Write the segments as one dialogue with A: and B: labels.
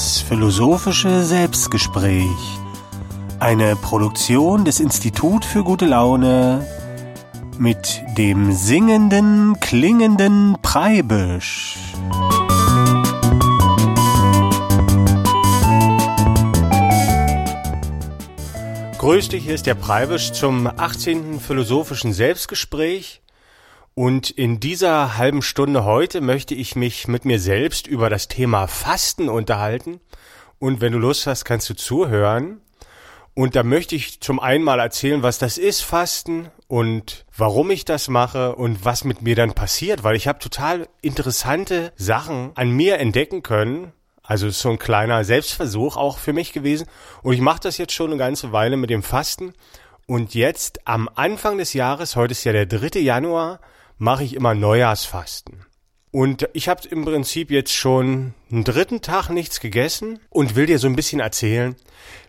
A: Das philosophische Selbstgespräch. Eine Produktion des Institut für gute Laune mit dem singenden, klingenden Preibisch. Grüß dich, hier ist der Preibisch zum 18. philosophischen Selbstgespräch. Und in dieser halben Stunde heute möchte ich mich mit mir selbst über das Thema Fasten unterhalten. Und wenn du Lust hast, kannst du zuhören. Und da möchte ich zum einen mal erzählen, was das ist, Fasten und warum ich das mache und was mit mir dann passiert, weil ich habe total interessante Sachen an mir entdecken können. Also ist so ein kleiner Selbstversuch auch für mich gewesen. Und ich mache das jetzt schon eine ganze Weile mit dem Fasten. Und jetzt am Anfang des Jahres, heute ist ja der 3. Januar, mache ich immer Neujahrsfasten. Und ich habe im Prinzip jetzt schon einen dritten Tag nichts gegessen und will dir so ein bisschen erzählen,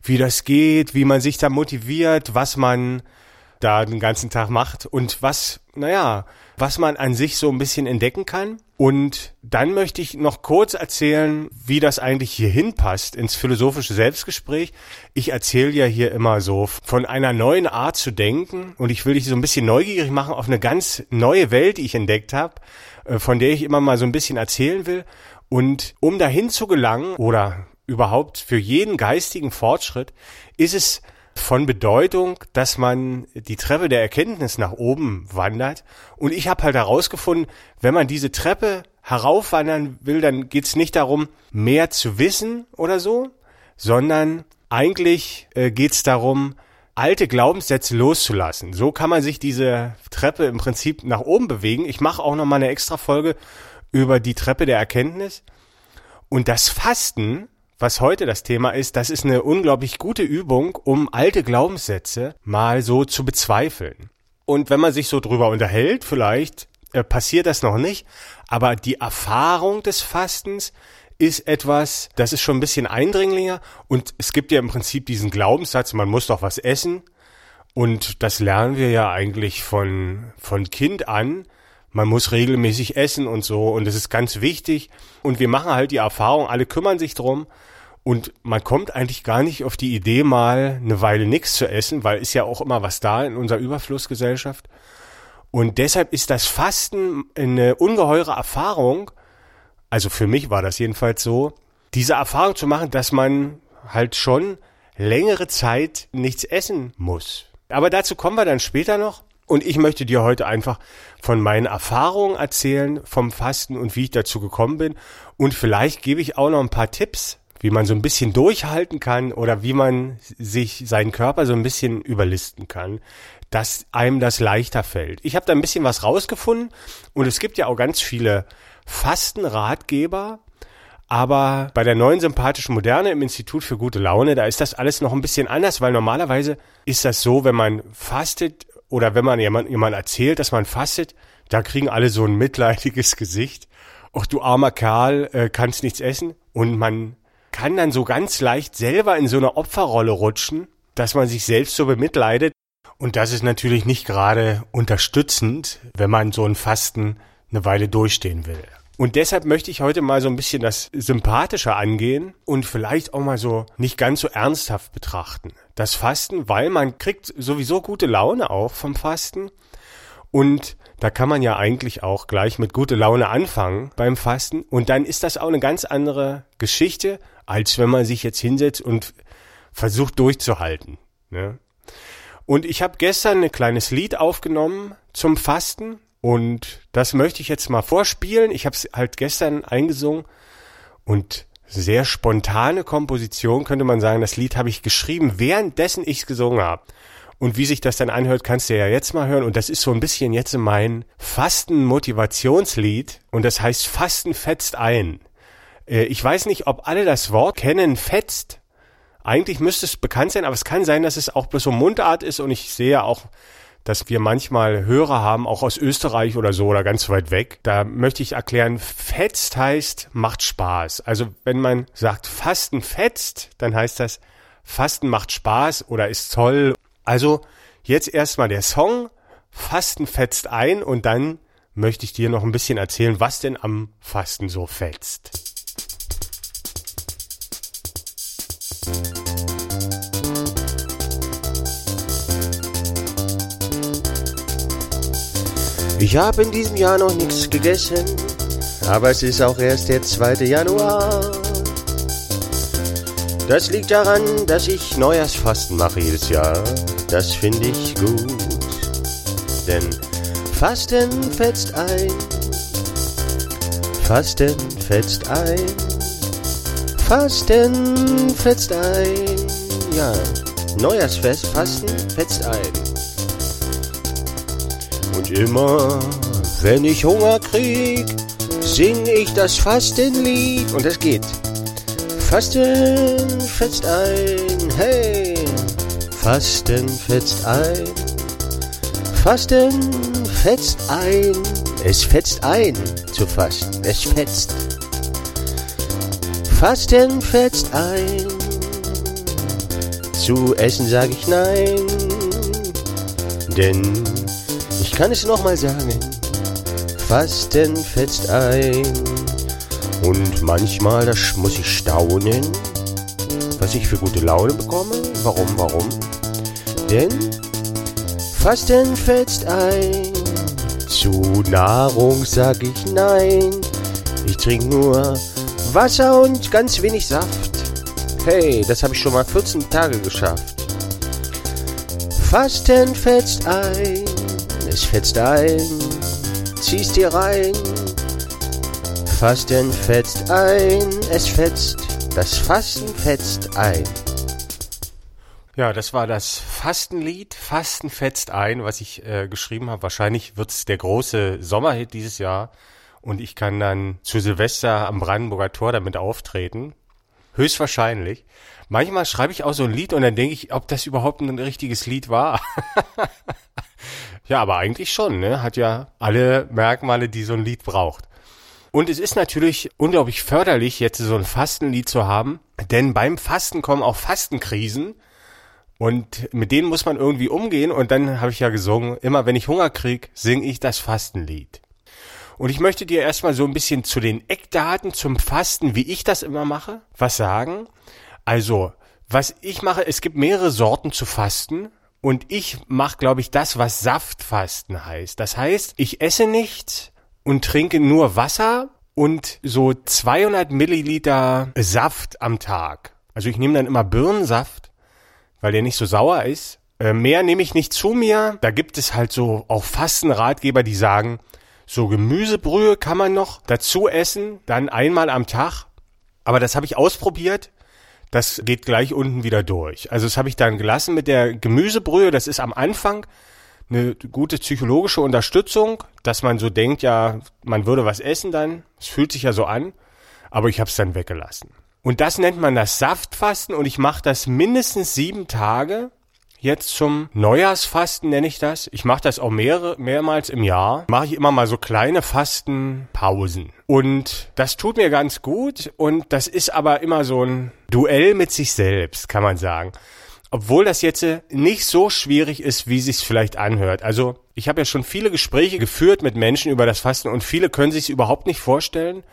A: wie das geht, wie man sich da motiviert, was man da den ganzen Tag macht und was, naja, was man an sich so ein bisschen entdecken kann. Und dann möchte ich noch kurz erzählen, wie das eigentlich hier hinpasst ins philosophische Selbstgespräch. Ich erzähle ja hier immer so von einer neuen Art zu denken und ich will dich so ein bisschen neugierig machen auf eine ganz neue Welt, die ich entdeckt habe, äh, von der ich immer mal so ein bisschen erzählen will. Und um dahin zu gelangen oder überhaupt für jeden geistigen Fortschritt ist es von Bedeutung, dass man die Treppe der Erkenntnis nach oben wandert. Und ich habe halt herausgefunden, wenn man diese Treppe heraufwandern will, dann geht's nicht darum, mehr zu wissen oder so, sondern eigentlich äh, geht's darum, alte Glaubenssätze loszulassen. So kann man sich diese Treppe im Prinzip nach oben bewegen. Ich mache auch noch mal eine extra Folge über die Treppe der Erkenntnis. Und das Fasten was heute das Thema ist, das ist eine unglaublich gute Übung, um alte Glaubenssätze mal so zu bezweifeln. Und wenn man sich so drüber unterhält, vielleicht äh, passiert das noch nicht, aber die Erfahrung des Fastens ist etwas, das ist schon ein bisschen eindringlicher. Und es gibt ja im Prinzip diesen Glaubenssatz, man muss doch was essen. Und das lernen wir ja eigentlich von, von Kind an, man muss regelmäßig essen und so. Und das ist ganz wichtig. Und wir machen halt die Erfahrung, alle kümmern sich drum und man kommt eigentlich gar nicht auf die Idee, mal eine Weile nichts zu essen, weil ist ja auch immer was da in unserer Überflussgesellschaft. Und deshalb ist das Fasten eine ungeheure Erfahrung, also für mich war das jedenfalls so, diese Erfahrung zu machen, dass man halt schon längere Zeit nichts essen muss. Aber dazu kommen wir dann später noch. Und ich möchte dir heute einfach von meinen Erfahrungen erzählen vom Fasten und wie ich dazu gekommen bin. Und vielleicht gebe ich auch noch ein paar Tipps, wie man so ein bisschen durchhalten kann oder wie man sich seinen Körper so ein bisschen überlisten kann, dass einem das leichter fällt. Ich habe da ein bisschen was rausgefunden und es gibt ja auch ganz viele Fastenratgeber, aber bei der neuen sympathischen Moderne im Institut für gute Laune, da ist das alles noch ein bisschen anders, weil normalerweise ist das so, wenn man fastet oder wenn man jemand, jemand erzählt, dass man fastet, da kriegen alle so ein mitleidiges Gesicht. Och, du armer Kerl, äh, kannst nichts essen. Und man kann dann so ganz leicht selber in so eine Opferrolle rutschen, dass man sich selbst so bemitleidet. Und das ist natürlich nicht gerade unterstützend, wenn man so ein Fasten eine Weile durchstehen will. Und deshalb möchte ich heute mal so ein bisschen das Sympathische angehen und vielleicht auch mal so nicht ganz so ernsthaft betrachten. Das Fasten, weil man kriegt sowieso gute Laune auch vom Fasten. Und da kann man ja eigentlich auch gleich mit gute Laune anfangen beim Fasten. Und dann ist das auch eine ganz andere Geschichte, als wenn man sich jetzt hinsetzt und versucht durchzuhalten. Ne? Und ich habe gestern ein kleines Lied aufgenommen zum Fasten und das möchte ich jetzt mal vorspielen. Ich habe es halt gestern eingesungen und sehr spontane Komposition könnte man sagen. Das Lied habe ich geschrieben, währenddessen ich es gesungen habe. Und wie sich das dann anhört, kannst du ja jetzt mal hören. Und das ist so ein bisschen jetzt mein Fasten-Motivationslied. Und das heißt Fasten fetzt ein. Äh, ich weiß nicht, ob alle das Wort kennen, fetzt. Eigentlich müsste es bekannt sein, aber es kann sein, dass es auch bloß so Mundart ist und ich sehe auch, dass wir manchmal Hörer haben, auch aus Österreich oder so oder ganz weit weg. Da möchte ich erklären, fetzt heißt, macht Spaß. Also wenn man sagt, Fasten fetzt, dann heißt das, Fasten macht Spaß oder ist toll. Also jetzt erstmal der Song, Fasten fetzt ein und dann möchte ich dir noch ein bisschen erzählen, was denn am Fasten so fetzt. Ich habe in diesem Jahr noch nichts gegessen, aber es ist auch erst der 2. Januar. Das liegt daran, dass ich Neujahrsfasten mache jedes Jahr. Das finde ich gut. Denn Fasten fetzt ein. Fasten fetzt ein. Fasten fetzt ein. Ja, Neujahrsfest, Fasten fetzt ein. Und immer, wenn ich Hunger krieg, sing ich das Fastenlied. Und es geht. Fasten fetzt ein, hey. Fasten fetzt ein. Fasten fetzt ein. Es fetzt ein zu fasten. Es fetzt. Fasten fetzt ein. Zu essen sag ich nein. Denn ich kann es nochmal sagen. Fasten fetzt ein. Und manchmal, das muss ich staunen, was ich für gute Laune bekomme. Warum, warum? Denn Fasten fetzt ein. Zu Nahrung sag ich nein. Ich trinke nur Wasser und ganz wenig Saft. Hey, das habe ich schon mal 14 Tage geschafft. Fasten fetzt ein. Es fetzt ein. Ziehst dir rein. Fasten fetzt ein, es fetzt, das Fasten fetzt ein. Ja, das war das Fastenlied, Fasten fetzt ein, was ich äh, geschrieben habe. Wahrscheinlich wird es der große Sommerhit dieses Jahr und ich kann dann zu Silvester am Brandenburger Tor damit auftreten. Höchstwahrscheinlich. Manchmal schreibe ich auch so ein Lied und dann denke ich, ob das überhaupt ein richtiges Lied war. ja, aber eigentlich schon, ne? Hat ja alle Merkmale, die so ein Lied braucht. Und es ist natürlich unglaublich förderlich, jetzt so ein Fastenlied zu haben, denn beim Fasten kommen auch Fastenkrisen und mit denen muss man irgendwie umgehen und dann habe ich ja gesungen, immer wenn ich Hunger krieg, singe ich das Fastenlied. Und ich möchte dir erstmal so ein bisschen zu den Eckdaten zum Fasten, wie ich das immer mache, was sagen. Also, was ich mache, es gibt mehrere Sorten zu fasten. Und ich mache, glaube ich, das, was Saftfasten heißt. Das heißt, ich esse nichts, und trinke nur Wasser und so 200 Milliliter Saft am Tag. Also ich nehme dann immer Birnensaft, weil der nicht so sauer ist. Äh, mehr nehme ich nicht zu mir. Da gibt es halt so auch Fastenratgeber, die sagen, so Gemüsebrühe kann man noch dazu essen, dann einmal am Tag. Aber das habe ich ausprobiert. Das geht gleich unten wieder durch. Also das habe ich dann gelassen mit der Gemüsebrühe. Das ist am Anfang eine gute psychologische Unterstützung, dass man so denkt, ja, man würde was essen dann. Es fühlt sich ja so an, aber ich habe es dann weggelassen. Und das nennt man das Saftfasten und ich mache das mindestens sieben Tage. Jetzt zum Neujahrsfasten nenne ich das. Ich mache das auch mehrere, mehrmals im Jahr. Mache ich immer mal so kleine Fastenpausen. Und das tut mir ganz gut. Und das ist aber immer so ein Duell mit sich selbst, kann man sagen obwohl das jetzt äh, nicht so schwierig ist, wie sich's vielleicht anhört. Also ich habe ja schon viele Gespräche geführt mit Menschen über das Fasten und viele können sich's überhaupt nicht vorstellen,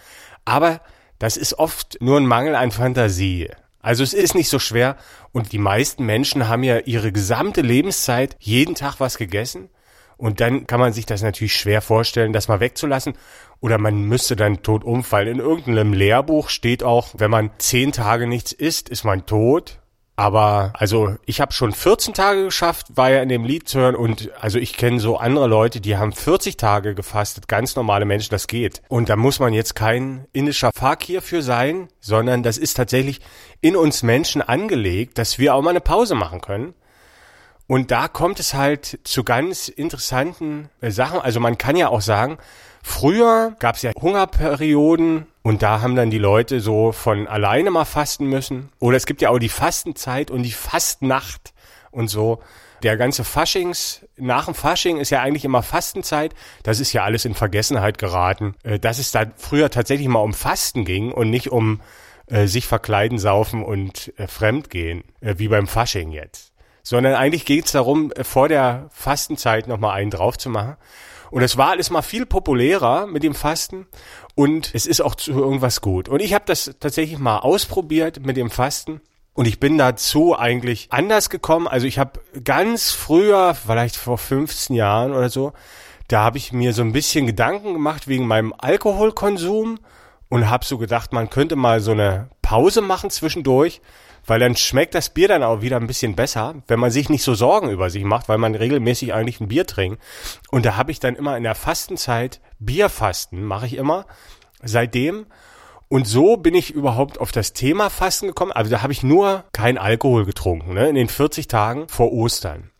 A: aber das ist oft nur ein Mangel an Fantasie. Also es ist nicht so schwer und die meisten Menschen haben ja ihre gesamte Lebenszeit jeden Tag was gegessen und dann kann man sich das natürlich schwer vorstellen, das mal wegzulassen oder man müsste dann tot umfallen. In irgendeinem Lehrbuch steht auch, wenn man zehn Tage nichts isst, ist man tot aber also ich habe schon 14 Tage geschafft, war ja in dem Lied zu hören und also ich kenne so andere Leute, die haben 40 Tage gefastet, ganz normale Menschen, das geht. Und da muss man jetzt kein indischer Fakir für sein, sondern das ist tatsächlich in uns Menschen angelegt, dass wir auch mal eine Pause machen können. Und da kommt es halt zu ganz interessanten äh, Sachen. Also man kann ja auch sagen, früher gab es ja Hungerperioden und da haben dann die Leute so von alleine mal fasten müssen. Oder es gibt ja auch die Fastenzeit und die Fastnacht und so. Der ganze Faschings, nach dem Fasching ist ja eigentlich immer Fastenzeit. Das ist ja alles in Vergessenheit geraten. Äh, dass es da früher tatsächlich mal um Fasten ging und nicht um äh, sich verkleiden, saufen und äh, fremdgehen, äh, wie beim Fasching jetzt. Sondern eigentlich geht es darum, vor der Fastenzeit nochmal einen drauf zu machen. Und es war alles mal viel populärer mit dem Fasten und es ist auch zu irgendwas gut. Und ich habe das tatsächlich mal ausprobiert mit dem Fasten. Und ich bin dazu eigentlich anders gekommen. Also ich habe ganz früher, vielleicht vor 15 Jahren oder so, Da habe ich mir so ein bisschen Gedanken gemacht wegen meinem Alkoholkonsum und habe so gedacht, man könnte mal so eine Pause machen zwischendurch, weil dann schmeckt das Bier dann auch wieder ein bisschen besser, wenn man sich nicht so Sorgen über sich macht, weil man regelmäßig eigentlich ein Bier trinkt. Und da habe ich dann immer in der Fastenzeit Bierfasten, mache ich immer seitdem. Und so bin ich überhaupt auf das Thema Fasten gekommen. Also da habe ich nur kein Alkohol getrunken, ne, in den 40 Tagen vor Ostern.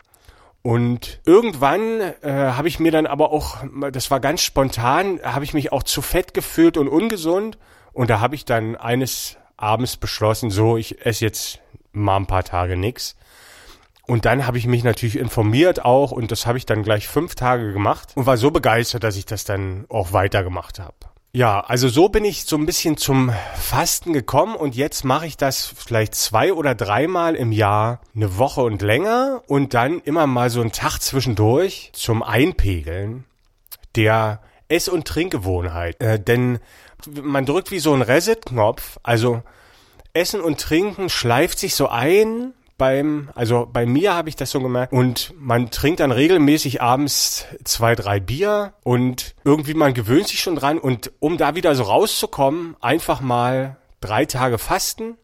A: Und irgendwann äh, habe ich mir dann aber auch, das war ganz spontan, habe ich mich auch zu fett gefühlt und ungesund. Und da habe ich dann eines abends beschlossen, so, ich esse jetzt mal ein paar Tage nix. Und dann habe ich mich natürlich informiert auch und das habe ich dann gleich fünf Tage gemacht und war so begeistert, dass ich das dann auch weitergemacht habe. Ja, also so bin ich so ein bisschen zum Fasten gekommen und jetzt mache ich das vielleicht zwei oder dreimal im Jahr eine Woche und länger und dann immer mal so einen Tag zwischendurch zum Einpegeln der Ess- und Trinkgewohnheit. Äh, denn man drückt wie so ein Reset-Knopf, also Essen und Trinken schleift sich so ein beim, also bei mir habe ich das so gemerkt. Und man trinkt dann regelmäßig abends zwei, drei Bier und irgendwie man gewöhnt sich schon dran. Und um da wieder so rauszukommen, einfach mal drei Tage fasten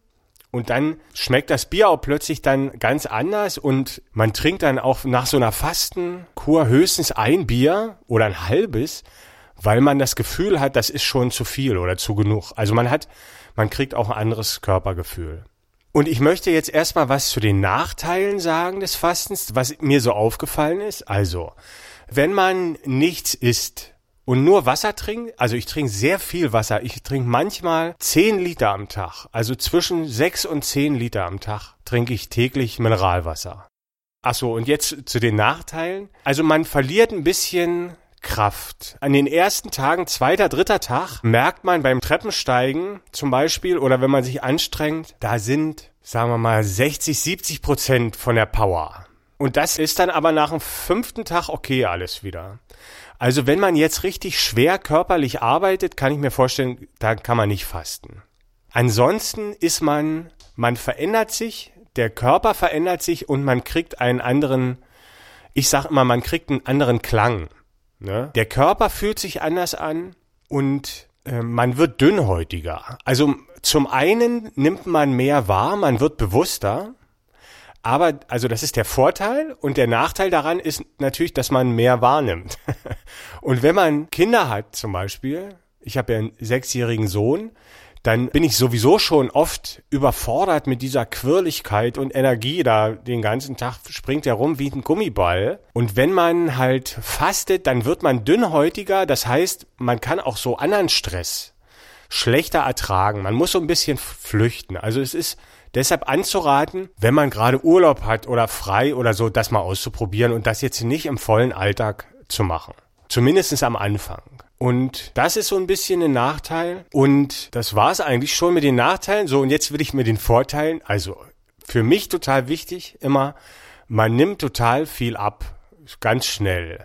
A: und dann schmeckt das Bier auch plötzlich dann ganz anders. Und man trinkt dann auch nach so einer Fastenkur höchstens ein Bier oder ein halbes weil man das Gefühl hat, das ist schon zu viel oder zu genug. Also man hat, man kriegt auch ein anderes Körpergefühl. Und ich möchte jetzt erstmal was zu den Nachteilen sagen des Fastens, was mir so aufgefallen ist. Also, wenn man nichts isst und nur Wasser trinkt, also ich trinke sehr viel Wasser. Ich trinke manchmal zehn Liter am Tag. Also zwischen sechs und zehn Liter am Tag trinke ich täglich Mineralwasser. Ach so, und jetzt zu den Nachteilen. Also man verliert ein bisschen Kraft. An den ersten Tagen, zweiter, dritter Tag, merkt man beim Treppensteigen zum Beispiel oder wenn man sich anstrengt, da sind, sagen wir mal, 60, 70 Prozent von der Power. Und das ist dann aber nach dem fünften Tag okay alles wieder. Also wenn man jetzt richtig schwer körperlich arbeitet, kann ich mir vorstellen, da kann man nicht fasten. Ansonsten ist man, man verändert sich, der Körper verändert sich und man kriegt einen anderen, ich sag immer, man kriegt einen anderen Klang. Ne? Der Körper fühlt sich anders an und äh, man wird dünnhäutiger. Also zum einen nimmt man mehr wahr, man wird bewusster. Aber, also das ist der Vorteil und der Nachteil daran ist natürlich, dass man mehr wahrnimmt. und wenn man Kinder hat zum Beispiel, ich habe ja einen sechsjährigen Sohn, dann bin ich sowieso schon oft überfordert mit dieser Quirligkeit und Energie da den ganzen Tag springt er rum wie ein Gummiball. Und wenn man halt fastet, dann wird man dünnhäutiger. Das heißt, man kann auch so anderen Stress schlechter ertragen. Man muss so ein bisschen flüchten. Also es ist deshalb anzuraten, wenn man gerade Urlaub hat oder frei oder so, das mal auszuprobieren und das jetzt nicht im vollen Alltag zu machen. Zumindest am Anfang. Und das ist so ein bisschen ein Nachteil. Und das war es eigentlich schon mit den Nachteilen. So, und jetzt will ich mir den Vorteilen, also für mich total wichtig, immer, man nimmt total viel ab. Ganz schnell.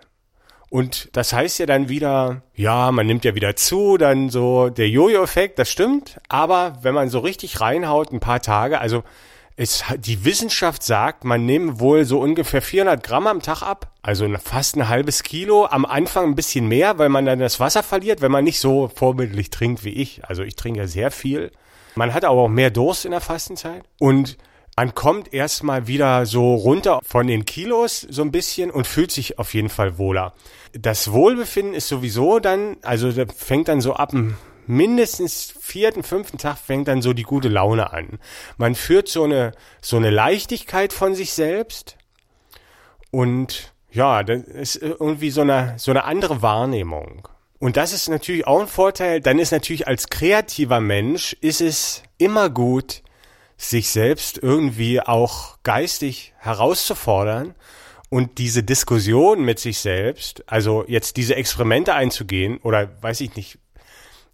A: Und das heißt ja dann wieder, ja, man nimmt ja wieder zu, dann so der Jojo-Effekt, das stimmt. Aber wenn man so richtig reinhaut, ein paar Tage, also es, die Wissenschaft sagt, man nimmt wohl so ungefähr 400 Gramm am Tag ab, also fast ein halbes Kilo. Am Anfang ein bisschen mehr, weil man dann das Wasser verliert, wenn man nicht so vorbildlich trinkt wie ich. Also ich trinke ja sehr viel. Man hat aber auch mehr Durst in der Fastenzeit und man kommt erstmal wieder so runter von den Kilos so ein bisschen und fühlt sich auf jeden Fall wohler. Das Wohlbefinden ist sowieso dann, also fängt dann so ab mindestens vierten, fünften Tag fängt dann so die gute Laune an. Man führt so eine, so eine Leichtigkeit von sich selbst und ja, das ist irgendwie so eine, so eine andere Wahrnehmung. Und das ist natürlich auch ein Vorteil. Dann ist natürlich als kreativer Mensch ist es immer gut, sich selbst irgendwie auch geistig herauszufordern und diese Diskussion mit sich selbst, also jetzt diese Experimente einzugehen oder weiß ich nicht,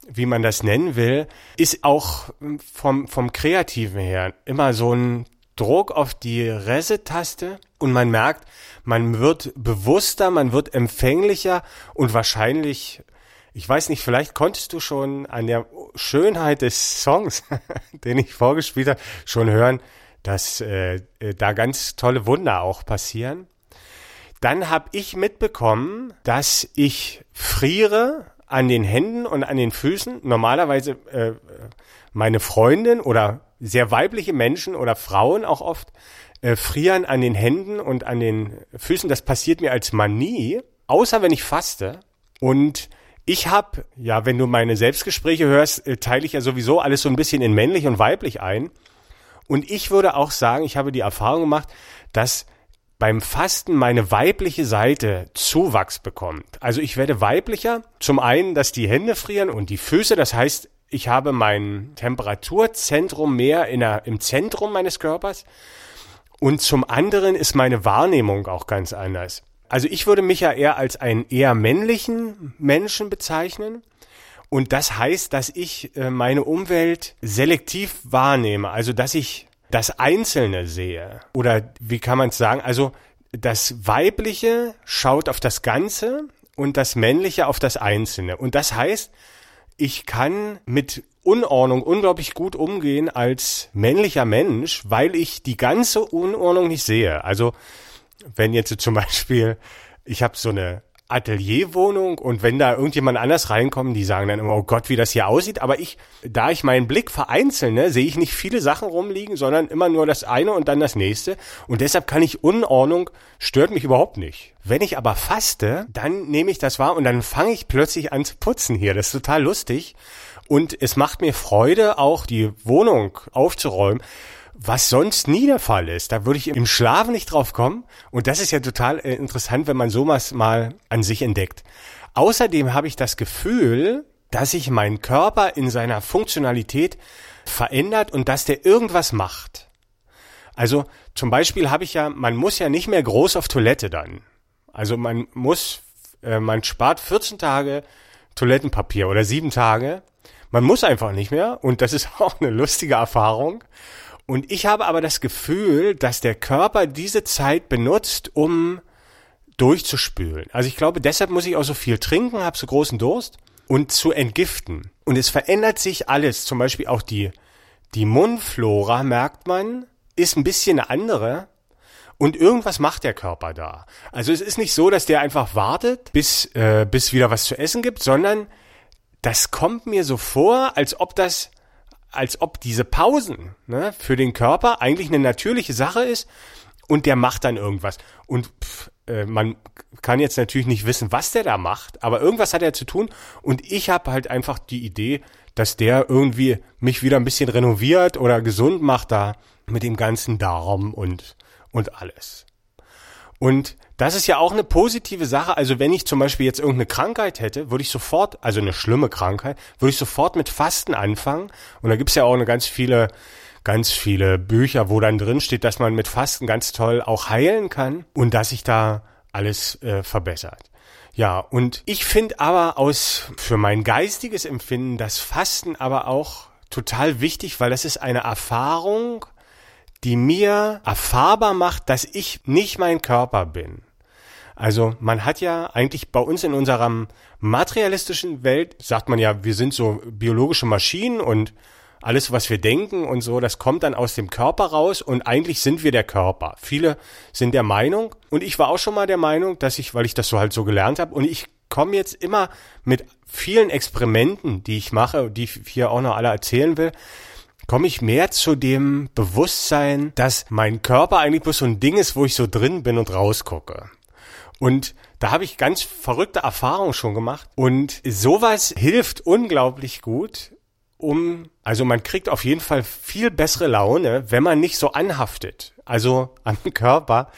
A: wie man das nennen will, ist auch vom, vom Kreativen her immer so ein Druck auf die Reset-Taste und man merkt, man wird bewusster, man wird empfänglicher und wahrscheinlich, ich weiß nicht, vielleicht konntest du schon an der Schönheit des Songs, den ich vorgespielt habe, schon hören, dass äh, da ganz tolle Wunder auch passieren. dann habe ich mitbekommen, dass ich friere an den Händen und an den Füßen. Normalerweise äh, meine Freundin oder sehr weibliche Menschen oder Frauen auch oft äh, frieren an den Händen und an den Füßen. Das passiert mir als Mann nie, außer wenn ich faste. Und ich habe, ja, wenn du meine Selbstgespräche hörst, äh, teile ich ja sowieso alles so ein bisschen in männlich und weiblich ein. Und ich würde auch sagen, ich habe die Erfahrung gemacht, dass beim Fasten meine weibliche Seite Zuwachs bekommt. Also ich werde weiblicher. Zum einen, dass die Hände frieren und die Füße. Das heißt, ich habe mein Temperaturzentrum mehr in der, im Zentrum meines Körpers. Und zum anderen ist meine Wahrnehmung auch ganz anders. Also ich würde mich ja eher als einen eher männlichen Menschen bezeichnen. Und das heißt, dass ich äh, meine Umwelt selektiv wahrnehme. Also dass ich das Einzelne sehe. Oder wie kann man es sagen? Also das Weibliche schaut auf das Ganze und das Männliche auf das Einzelne. Und das heißt, ich kann mit Unordnung unglaublich gut umgehen als männlicher Mensch, weil ich die ganze Unordnung nicht sehe. Also wenn jetzt zum Beispiel, ich habe so eine Atelierwohnung und wenn da irgendjemand anders reinkommt, die sagen dann immer, oh Gott, wie das hier aussieht. Aber ich, da ich meinen Blick vereinzelne, sehe ich nicht viele Sachen rumliegen, sondern immer nur das eine und dann das nächste. Und deshalb kann ich Unordnung, stört mich überhaupt nicht. Wenn ich aber faste, dann nehme ich das wahr und dann fange ich plötzlich an zu putzen hier. Das ist total lustig. Und es macht mir Freude, auch die Wohnung aufzuräumen was sonst nie der Fall ist. Da würde ich im Schlafen nicht drauf kommen. Und das ist ja total äh, interessant, wenn man sowas mal an sich entdeckt. Außerdem habe ich das Gefühl, dass sich mein Körper in seiner Funktionalität verändert und dass der irgendwas macht. Also zum Beispiel habe ich ja, man muss ja nicht mehr groß auf Toilette dann. Also man muss, äh, man spart 14 Tage Toilettenpapier oder sieben Tage. Man muss einfach nicht mehr und das ist auch eine lustige Erfahrung. Und ich habe aber das Gefühl, dass der Körper diese Zeit benutzt, um durchzuspülen. Also ich glaube, deshalb muss ich auch so viel trinken, habe so großen Durst und zu entgiften. Und es verändert sich alles. Zum Beispiel auch die, die Mundflora, merkt man, ist ein bisschen eine andere. Und irgendwas macht der Körper da. Also es ist nicht so, dass der einfach wartet, bis, äh, bis wieder was zu essen gibt, sondern das kommt mir so vor, als ob das als ob diese Pausen ne, für den Körper eigentlich eine natürliche Sache ist und der macht dann irgendwas. Und pff, äh, man kann jetzt natürlich nicht wissen, was der da macht, aber irgendwas hat er zu tun und ich habe halt einfach die Idee, dass der irgendwie mich wieder ein bisschen renoviert oder gesund macht da mit dem ganzen Darm und, und alles. Und das ist ja auch eine positive Sache. Also wenn ich zum Beispiel jetzt irgendeine Krankheit hätte, würde ich sofort, also eine schlimme Krankheit, würde ich sofort mit Fasten anfangen. Und da gibt's ja auch eine ganz viele, ganz viele Bücher, wo dann drin steht, dass man mit Fasten ganz toll auch heilen kann und dass sich da alles äh, verbessert. Ja, und ich finde aber aus, für mein geistiges Empfinden, das Fasten aber auch total wichtig, weil das ist eine Erfahrung, die mir erfahrbar macht, dass ich nicht mein Körper bin. Also man hat ja eigentlich bei uns in unserer materialistischen Welt, sagt man ja, wir sind so biologische Maschinen und alles, was wir denken und so, das kommt dann aus dem Körper raus und eigentlich sind wir der Körper. Viele sind der Meinung und ich war auch schon mal der Meinung, dass ich, weil ich das so halt so gelernt habe und ich komme jetzt immer mit vielen Experimenten, die ich mache, die ich hier auch noch alle erzählen will, komme ich mehr zu dem Bewusstsein, dass mein Körper eigentlich bloß so ein Ding ist, wo ich so drin bin und rausgucke. Und da habe ich ganz verrückte Erfahrungen schon gemacht. Und sowas hilft unglaublich gut, um, also man kriegt auf jeden Fall viel bessere Laune, wenn man nicht so anhaftet. Also am Körper.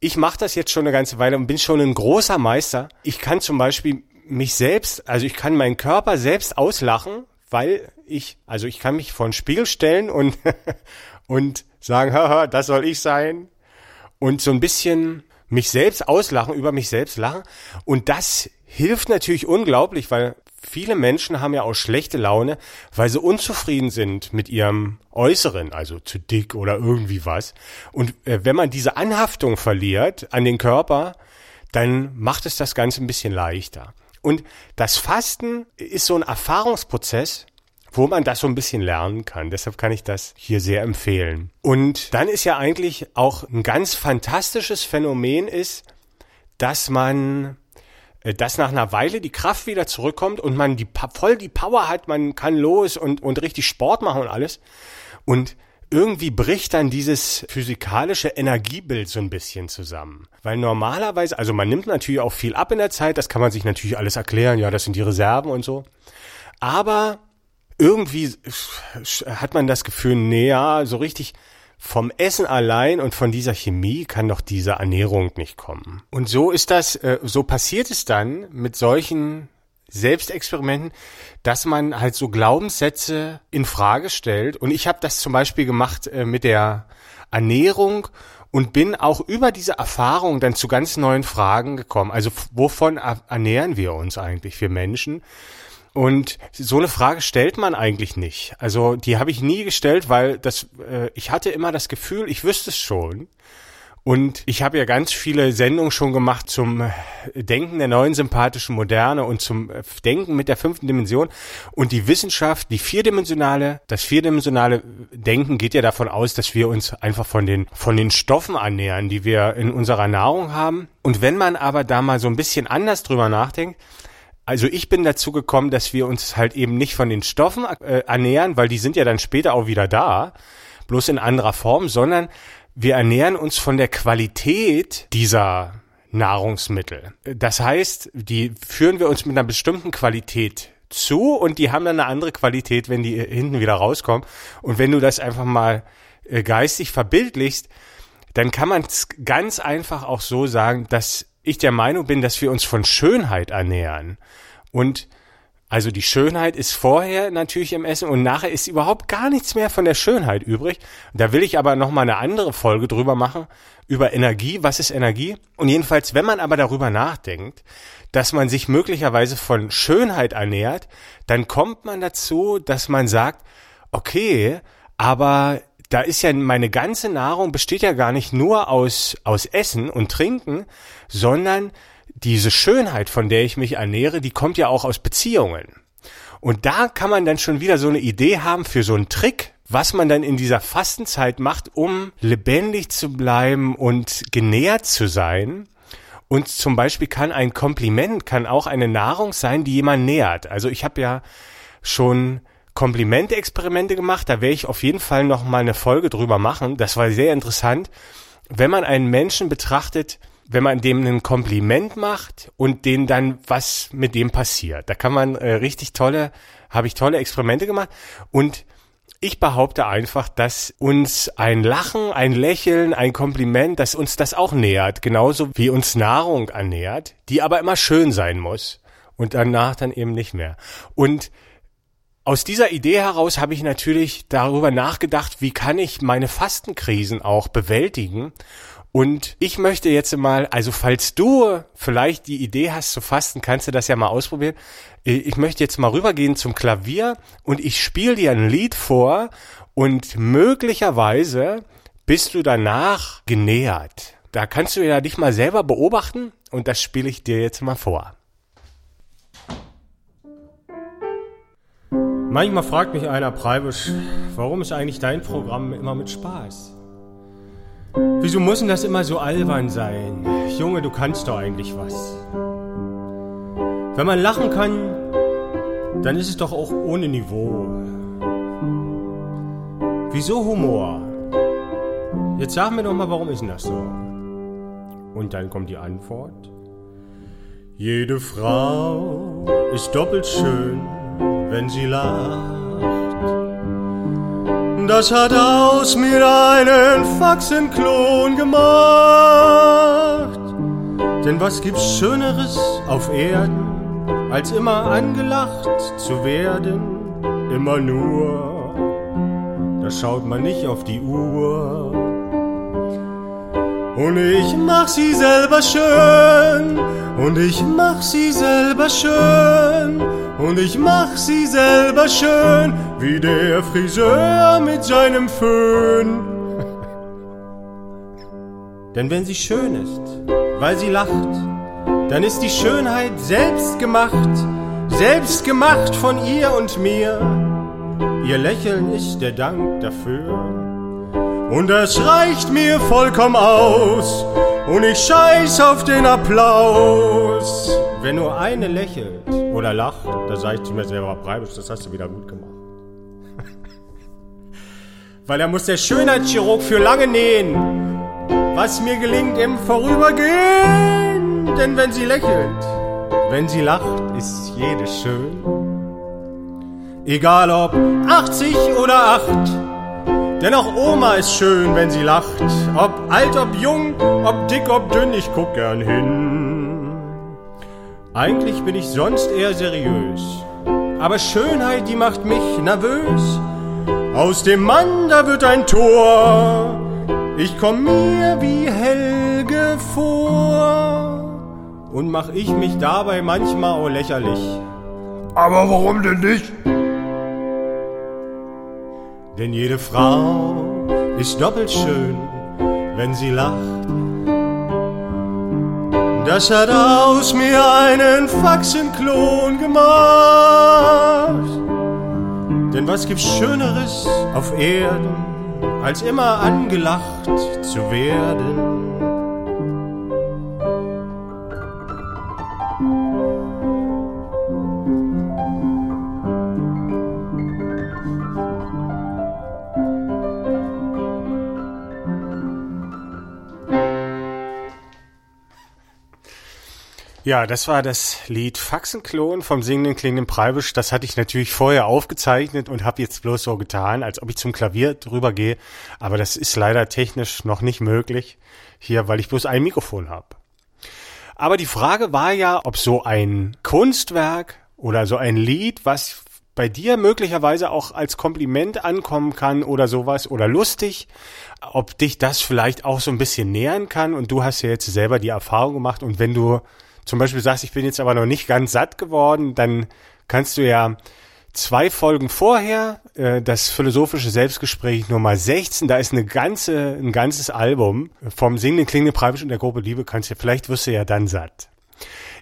A: Ich mache das jetzt schon eine ganze Weile und bin schon ein großer Meister. Ich kann zum Beispiel mich selbst, also ich kann meinen Körper selbst auslachen, weil ich, also ich kann mich vor den Spiegel stellen und, und sagen, haha, das soll ich sein. Und so ein bisschen mich selbst auslachen, über mich selbst lachen. Und das hilft natürlich unglaublich, weil viele Menschen haben ja auch schlechte Laune, weil sie unzufrieden sind mit ihrem Äußeren, also zu dick oder irgendwie was. Und äh, wenn man diese Anhaftung verliert an den Körper, dann macht es das Ganze ein bisschen leichter. Und das Fasten ist so ein Erfahrungsprozess, wo man das so ein bisschen lernen kann. Deshalb kann ich das hier sehr empfehlen. Und dann ist ja eigentlich auch ein ganz fantastisches Phänomen ist, dass man äh, dass nach einer Weile die Kraft wieder zurückkommt und man die voll die Power hat, man kann los und und richtig Sport machen und alles und irgendwie bricht dann dieses physikalische Energiebild so ein bisschen zusammen. Weil normalerweise, also man nimmt natürlich auch viel ab in der Zeit, das kann man sich natürlich alles erklären, ja, das sind die Reserven und so. Aber irgendwie hat man das Gefühl, nee, ja, so richtig vom Essen allein und von dieser Chemie kann doch diese Ernährung nicht kommen. Und so ist das, äh, so passiert es dann mit solchen Selbstexperimenten, dass man halt so Glaubenssätze in Frage stellt. Und ich habe das zum Beispiel gemacht äh, mit der Ernährung und bin auch über diese Erfahrung dann zu ganz neuen Fragen gekommen. Also wovon ernähren wir uns eigentlich, wir Menschen? Und so eine Frage stellt man eigentlich nicht. Also die habe ich nie gestellt, weil das, äh, ich hatte immer das Gefühl, ich wüsste es schon. Und ich habe ja ganz viele Sendungen schon gemacht zum Denken der neuen sympathischen Moderne und zum Denken mit der fünften Dimension. Und die Wissenschaft, die vierdimensionale, das vierdimensionale Denken geht ja davon aus, dass wir uns einfach von den, von den Stoffen ernähren, die wir in unserer Nahrung haben. Und wenn man aber da mal so ein bisschen anders drüber nachdenkt, also ich bin dazu gekommen, dass wir uns halt eben nicht von den Stoffen äh, ernähren, weil die sind ja dann später auch wieder da, bloß in anderer Form, sondern wir ernähren uns von der Qualität dieser Nahrungsmittel. Das heißt, die führen wir uns mit einer bestimmten Qualität zu und die haben dann eine andere Qualität, wenn die hinten wieder rauskommen. Und wenn du das einfach mal äh, geistig verbildlichst, dann kann man es ganz einfach auch so sagen, dass ich der Meinung bin, dass wir uns von Schönheit ernähren. Und also die Schönheit ist vorher natürlich im Essen und nachher ist überhaupt gar nichts mehr von der Schönheit übrig. Da will ich aber noch mal eine andere Folge drüber machen über Energie. Was ist Energie? Und jedenfalls, wenn man aber darüber nachdenkt, dass man sich möglicherweise von Schönheit ernährt, dann kommt man dazu, dass man sagt, okay, aber da ist ja meine ganze Nahrung besteht ja gar nicht nur aus, aus Essen und Trinken, sondern diese Schönheit, von der ich mich ernähre, die kommt ja auch aus Beziehungen. Und da kann man dann schon wieder so eine Idee haben für so einen Trick, was man dann in dieser Fastenzeit macht, um lebendig zu bleiben und genährt zu sein. Und zum Beispiel kann ein Kompliment, kann auch eine Nahrung sein, die jemand nährt. Also ich habe ja schon Komplimentexperimente gemacht, da werde ich auf jeden Fall noch mal eine Folge drüber machen. Das war sehr interessant. Wenn man einen Menschen betrachtet, wenn man dem ein Kompliment macht und den dann was mit dem passiert. Da kann man äh, richtig tolle, habe ich tolle Experimente gemacht und ich behaupte einfach, dass uns ein Lachen, ein Lächeln, ein Kompliment, dass uns das auch nähert, genauso wie uns Nahrung ernährt, die aber immer schön sein muss und danach dann eben nicht mehr. Und aus dieser Idee heraus habe ich natürlich darüber nachgedacht, wie kann ich meine Fastenkrisen auch bewältigen und ich möchte jetzt mal, also falls du vielleicht die Idee hast zu fasten, kannst du das ja mal ausprobieren. Ich möchte jetzt mal rübergehen zum Klavier und ich spiele dir ein Lied vor und möglicherweise bist du danach genähert. Da kannst du ja dich mal selber beobachten und das spiele ich dir jetzt mal vor. Manchmal fragt mich einer, Preibisch, warum ist eigentlich dein Programm immer mit Spaß? Wieso muss denn das immer so albern sein? Junge, du kannst doch eigentlich was. Wenn man lachen kann, dann ist es doch auch ohne Niveau. Wieso Humor? Jetzt sag mir doch mal, warum ist denn das so? Und dann kommt die Antwort. Jede Frau ist doppelt schön, wenn sie lacht. Das hat aus mir einen Faxenklon gemacht. Denn was gibt's Schöneres auf Erden, als immer angelacht zu werden? Immer nur, da schaut man nicht auf die Uhr. Und ich mach sie selber schön, und ich mach sie selber schön. Und ich mach sie selber schön, wie der Friseur mit seinem Föhn. Denn wenn sie schön ist, weil sie lacht, dann ist die Schönheit selbst gemacht, selbst gemacht von ihr und mir. Ihr Lächeln ist der Dank dafür. Und das reicht mir vollkommen aus, und ich scheiß auf den Applaus. Wenn nur eine lächelt oder lacht, da sag ich zu mir selber, Breibisch, das hast du wieder gut gemacht. Weil er muss der Schönheitschirurg für lange nähen, was mir gelingt im Vorübergehen. Denn wenn sie lächelt, wenn sie lacht, ist jede schön. Egal ob 80 oder 8, denn auch Oma ist schön, wenn sie lacht. Ob alt, ob jung, ob dick, ob dünn, ich guck gern hin. Eigentlich bin ich sonst eher seriös, aber Schönheit, die macht mich nervös. Aus dem Mann, da wird ein Tor. Ich komm mir wie Helge vor. Und mach ich mich dabei manchmal auch lächerlich.
B: Aber warum denn nicht?
A: Denn jede Frau ist doppelt schön, wenn sie lacht. Das hat aus mir einen Faxenklon gemacht. Denn was gibt's Schöneres auf Erden, als immer angelacht zu werden? Ja, das war das Lied Faxenklon vom singenden klingenden Preibisch. Das hatte ich natürlich vorher aufgezeichnet und habe jetzt bloß so getan, als ob ich zum Klavier drüber gehe. Aber das ist leider technisch noch nicht möglich hier, weil ich bloß ein Mikrofon habe. Aber die Frage war ja, ob so ein Kunstwerk oder so ein Lied, was bei dir möglicherweise auch als Kompliment ankommen kann oder sowas oder lustig, ob dich das vielleicht auch so ein bisschen nähern kann und du hast ja jetzt selber die Erfahrung gemacht und wenn du zum Beispiel sagst, ich bin jetzt aber noch nicht ganz satt geworden, dann kannst du ja zwei Folgen vorher, äh, das philosophische Selbstgespräch Nummer 16, da ist eine ganze, ein ganzes Album vom Singenden Klingende Preibisch und der Gruppe Liebe, kannst du, vielleicht wirst du ja dann satt.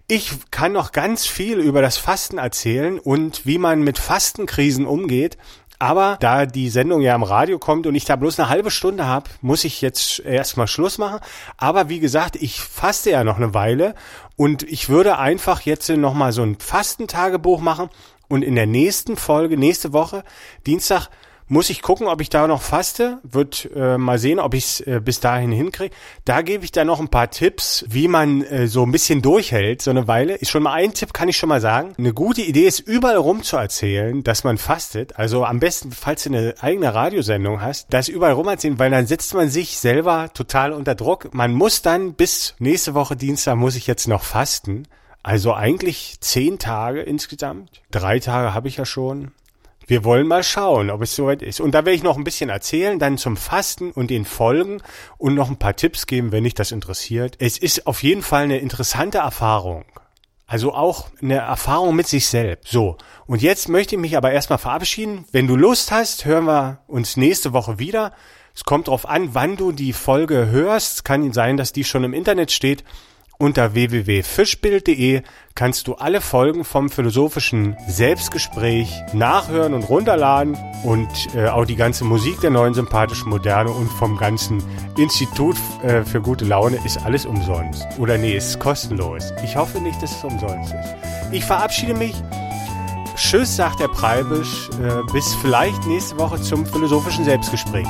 A: Ich kann noch ganz viel über das Fasten erzählen und wie man mit Fastenkrisen umgeht. Aber da die Sendung ja am Radio kommt und ich da bloß eine halbe Stunde habe, muss ich jetzt erstmal Schluss machen. Aber wie gesagt, ich faste ja noch eine Weile und ich würde einfach jetzt nochmal so ein Fastentagebuch machen und in der nächsten Folge, nächste Woche, Dienstag, muss ich gucken, ob ich da noch faste. Wird äh, mal sehen, ob ich es äh, bis dahin hinkriege. Da gebe ich dann noch ein paar Tipps, wie man äh, so ein bisschen durchhält, so eine Weile. Ist schon mal ein Tipp, kann ich schon mal sagen. Eine gute Idee ist, überall rum zu erzählen, dass man fastet. Also am besten, falls du eine eigene Radiosendung hast, das überall rum erzählen, weil dann setzt man sich selber total unter Druck. Man muss dann bis nächste Woche Dienstag muss ich jetzt noch fasten. Also eigentlich zehn Tage insgesamt. Drei Tage habe ich ja schon. Wir wollen mal schauen, ob es soweit ist. Und da werde ich noch ein bisschen erzählen, dann zum Fasten und den Folgen und noch ein paar Tipps geben, wenn dich das interessiert. Es ist auf jeden Fall eine interessante Erfahrung. Also auch eine Erfahrung mit sich selbst. So. Und jetzt möchte ich mich aber erstmal verabschieden. Wenn du Lust hast, hören wir uns nächste Woche wieder. Es kommt darauf an, wann du die Folge hörst. Kann sein, dass die schon im Internet steht. Unter www.fischbild.de kannst du alle Folgen vom philosophischen Selbstgespräch nachhören und runterladen und äh, auch die ganze Musik der neuen sympathischen Moderne und vom ganzen Institut äh, für gute Laune ist alles umsonst. Oder nee, ist kostenlos. Ich hoffe nicht, dass es umsonst ist. Ich verabschiede mich. Tschüss, sagt der Preibisch. Äh, bis vielleicht nächste Woche zum philosophischen Selbstgespräch.